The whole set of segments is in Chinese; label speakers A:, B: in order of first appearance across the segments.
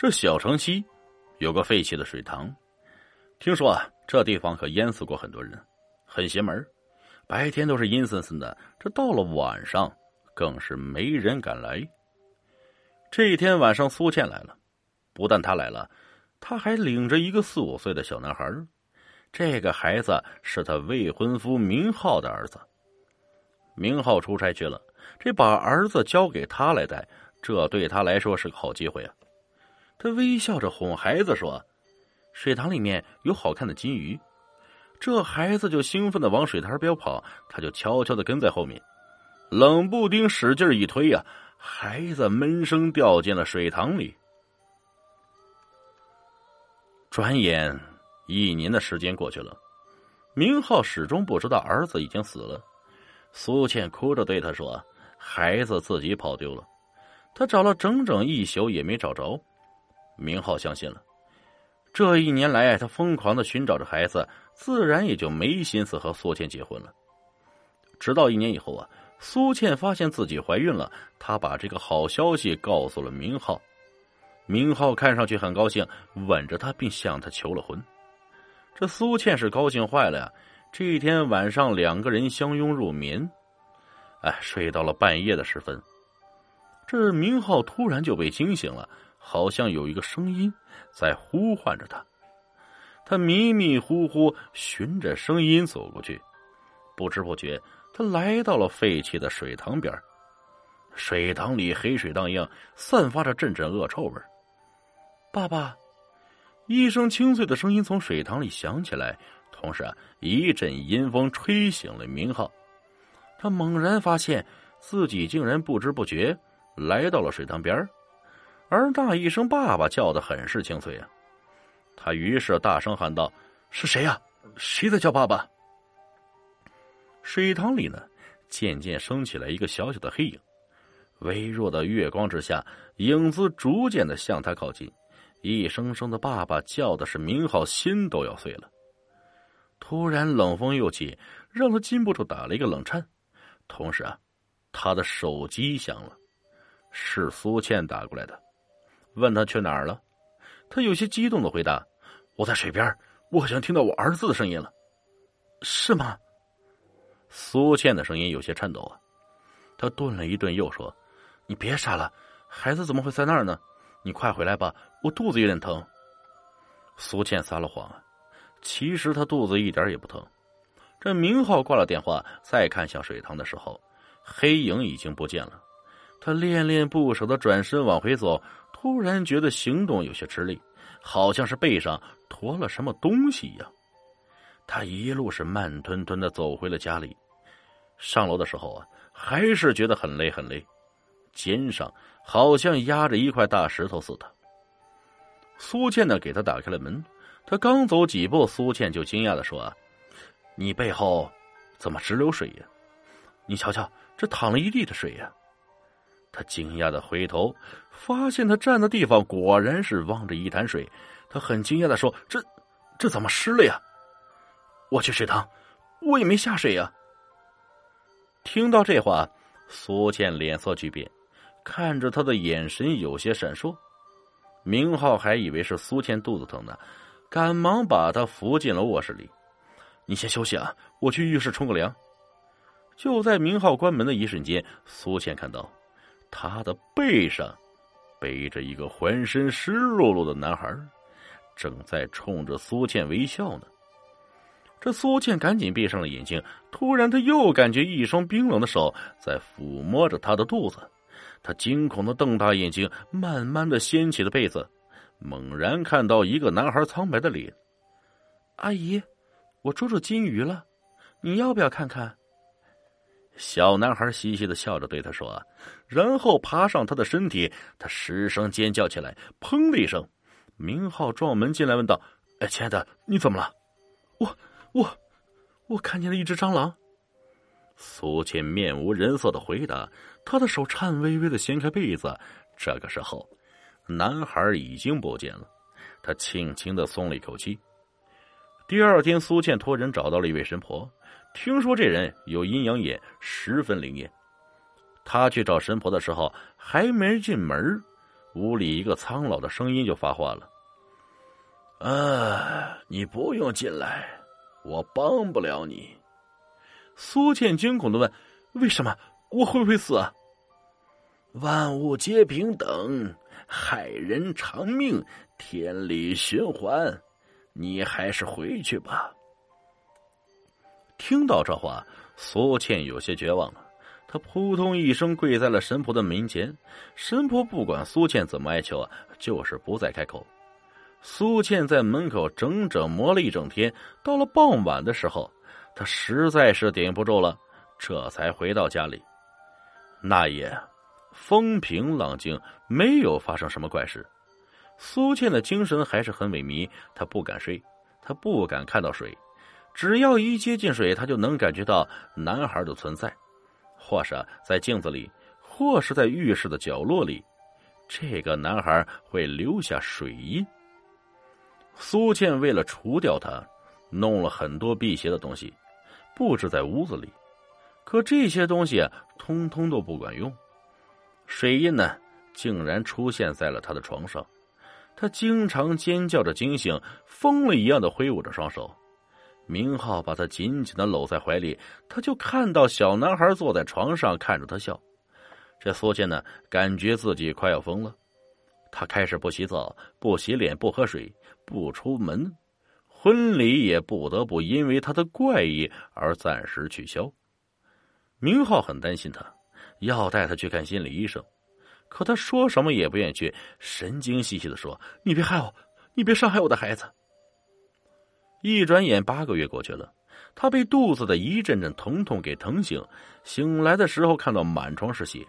A: 这小城西有个废弃的水塘，听说啊，这地方可淹死过很多人，很邪门。白天都是阴森森的，这到了晚上更是没人敢来。这一天晚上，苏倩来了，不但她来了，她还领着一个四五岁的小男孩。这个孩子是他未婚夫明浩的儿子。明浩出差去了，这把儿子交给他来带，这对他来说是个好机会啊。他微笑着哄孩子说：“水塘里面有好看的金鱼。”这孩子就兴奋的往水塘边跑，他就悄悄的跟在后面。冷不丁使劲一推呀，孩子闷声掉进了水塘里。转眼一年的时间过去了，明浩始终不知道儿子已经死了。苏倩哭着对他说：“孩子自己跑丢了，他找了整整一宿也没找着。”明浩相信了，这一年来他疯狂的寻找着孩子，自然也就没心思和苏倩结婚了。直到一年以后啊，苏倩发现自己怀孕了，她把这个好消息告诉了明浩。明浩看上去很高兴，吻着她并向她求了婚。这苏倩是高兴坏了呀！这一天晚上，两个人相拥入眠，哎，睡到了半夜的时分，这明浩突然就被惊醒了。好像有一个声音在呼唤着他，他迷迷糊糊循着声音走过去，不知不觉，他来到了废弃的水塘边。水塘里黑水荡漾，散发着阵阵恶臭味。爸爸，一声清脆的声音从水塘里响起来，同时啊，一阵阴风吹醒了明浩。他猛然发现自己竟然不知不觉来到了水塘边而那一声“爸爸”叫的很是清脆啊！他于是大声喊道：“是谁呀？谁在叫爸爸？”水塘里呢，渐渐升起来一个小小的黑影，微弱的月光之下，影子逐渐的向他靠近，一声声的“爸爸”叫的是明浩心都要碎了。突然冷风又起，让他禁不住打了一个冷颤，同时啊，他的手机响了，是苏倩打过来的。问他去哪儿了，他有些激动的回答：“我在水边，我好像听到我儿子的声音了，是吗？”苏倩的声音有些颤抖啊，他顿了一顿，又说：“你别傻了，孩子怎么会在那儿呢？你快回来吧，我肚子有点疼。”苏倩撒了谎啊，其实她肚子一点也不疼。这明浩挂了电话，再看向水塘的时候，黑影已经不见了。他恋恋不舍的转身往回走。突然觉得行动有些吃力，好像是背上驮了什么东西一样。他一路是慢吞吞的走回了家里。上楼的时候啊，还是觉得很累很累，肩上好像压着一块大石头似的。苏倩呢，给他打开了门。他刚走几步，苏倩就惊讶的说：“啊你背后怎么直流水呀？你瞧瞧，这淌了一地的水呀！”他惊讶的回头，发现他站的地方果然是望着一潭水。他很惊讶的说：“这，这怎么湿了呀？”我去水塘，我也没下水呀。听到这话，苏倩脸色巨变，看着他的眼神有些闪烁。明浩还以为是苏倩肚子疼呢，赶忙把他扶进了卧室里。你先休息啊，我去浴室冲个凉。就在明浩关门的一瞬间，苏倩看到。他的背上背着一个浑身湿漉漉的男孩，正在冲着苏倩微笑呢。这苏倩赶紧闭上了眼睛，突然，她又感觉一双冰冷的手在抚摸着他的肚子。他惊恐的瞪大眼睛，慢慢的掀起了被子，猛然看到一个男孩苍白的脸。阿姨，我捉住金鱼了，你要不要看看？小男孩嘻嘻的笑着对他说，然后爬上他的身体，他失声尖叫起来，砰的一声，明浩撞门进来问道：“哎，亲爱的，你怎么了？”“我我我看见了一只蟑螂。”苏倩面无人色的回答，他的手颤巍巍的掀开被子。这个时候，男孩已经不见了，他轻轻的松了一口气。第二天，苏倩托人找到了一位神婆。听说这人有阴阳眼，十分灵验。他去找神婆的时候，还没进门，屋里一个苍老的声音就发话了：“
B: 啊，你不用进来，我帮不了你。”
A: 苏倩惊恐的问：“为什么？我会不会死？”“啊
B: 万物皆平等，害人偿命，天理循环，你还是回去吧。”
A: 听到这话，苏倩有些绝望了。她扑通一声跪在了神婆的门前。神婆不管苏倩怎么哀求啊，就是不再开口。苏倩在门口整整磨了一整天。到了傍晚的时候，她实在是顶不住了，这才回到家里。那夜风平浪静，没有发生什么怪事。苏倩的精神还是很萎靡，她不敢睡，她不敢看到水。只要一接近水，他就能感觉到男孩的存在，或是在镜子里，或是在浴室的角落里，这个男孩会留下水印。苏倩为了除掉他，弄了很多辟邪的东西，布置在屋子里，可这些东西通通都不管用，水印呢，竟然出现在了他的床上，他经常尖叫着惊醒，疯了一样的挥舞着双手。明浩把他紧紧的搂在怀里，他就看到小男孩坐在床上看着他笑。这苏倩呢，感觉自己快要疯了。他开始不洗澡、不洗脸、不喝水、不出门，婚礼也不得不因为他的怪异而暂时取消。明浩很担心他，要带他去看心理医生，可他说什么也不愿意去，神经兮兮的说：“你别害我，你别伤害我的孩子。”一转眼，八个月过去了，他被肚子的一阵阵疼痛给疼醒。醒来的时候，看到满床是血，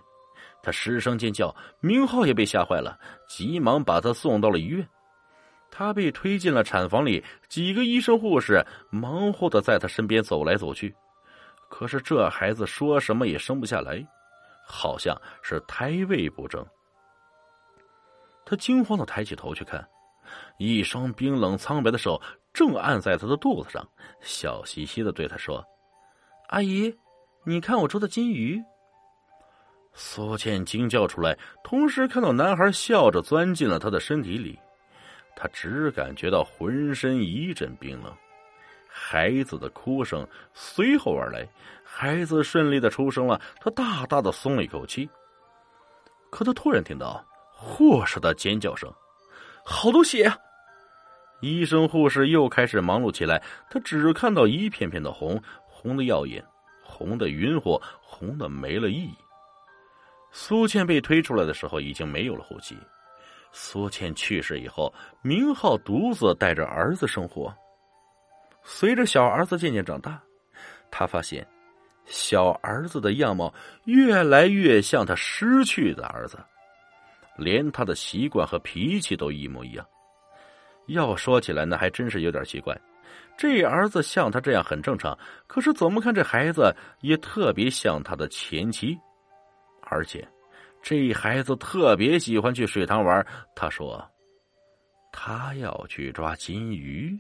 A: 他失声尖叫。明浩也被吓坏了，急忙把他送到了医院。他被推进了产房里，几个医生护士忙活的在他身边走来走去。可是这孩子说什么也生不下来，好像是胎位不正。他惊慌的抬起头去看，一双冰冷苍白的手。正按在他的肚子上，笑嘻嘻的对他说：“阿姨，你看我捉的金鱼。”苏倩惊叫出来，同时看到男孩笑着钻进了他的身体里，他只感觉到浑身一阵冰冷。孩子的哭声随后而来，孩子顺利的出生了，他大大的松了一口气。可他突然听到护士的尖叫声：“好多血啊！”医生、护士又开始忙碌起来。他只看到一片片的红，红的耀眼，红的晕乎，红的没了意义。苏倩被推出来的时候，已经没有了呼吸。苏倩去世以后，明浩独自带着儿子生活。随着小儿子渐渐长大，他发现小儿子的样貌越来越像他失去的儿子，连他的习惯和脾气都一模一样。要说起来，那还真是有点奇怪。这儿子像他这样很正常，可是怎么看这孩子也特别像他的前妻，而且这孩子特别喜欢去水塘玩。他说：“他要去抓金鱼。”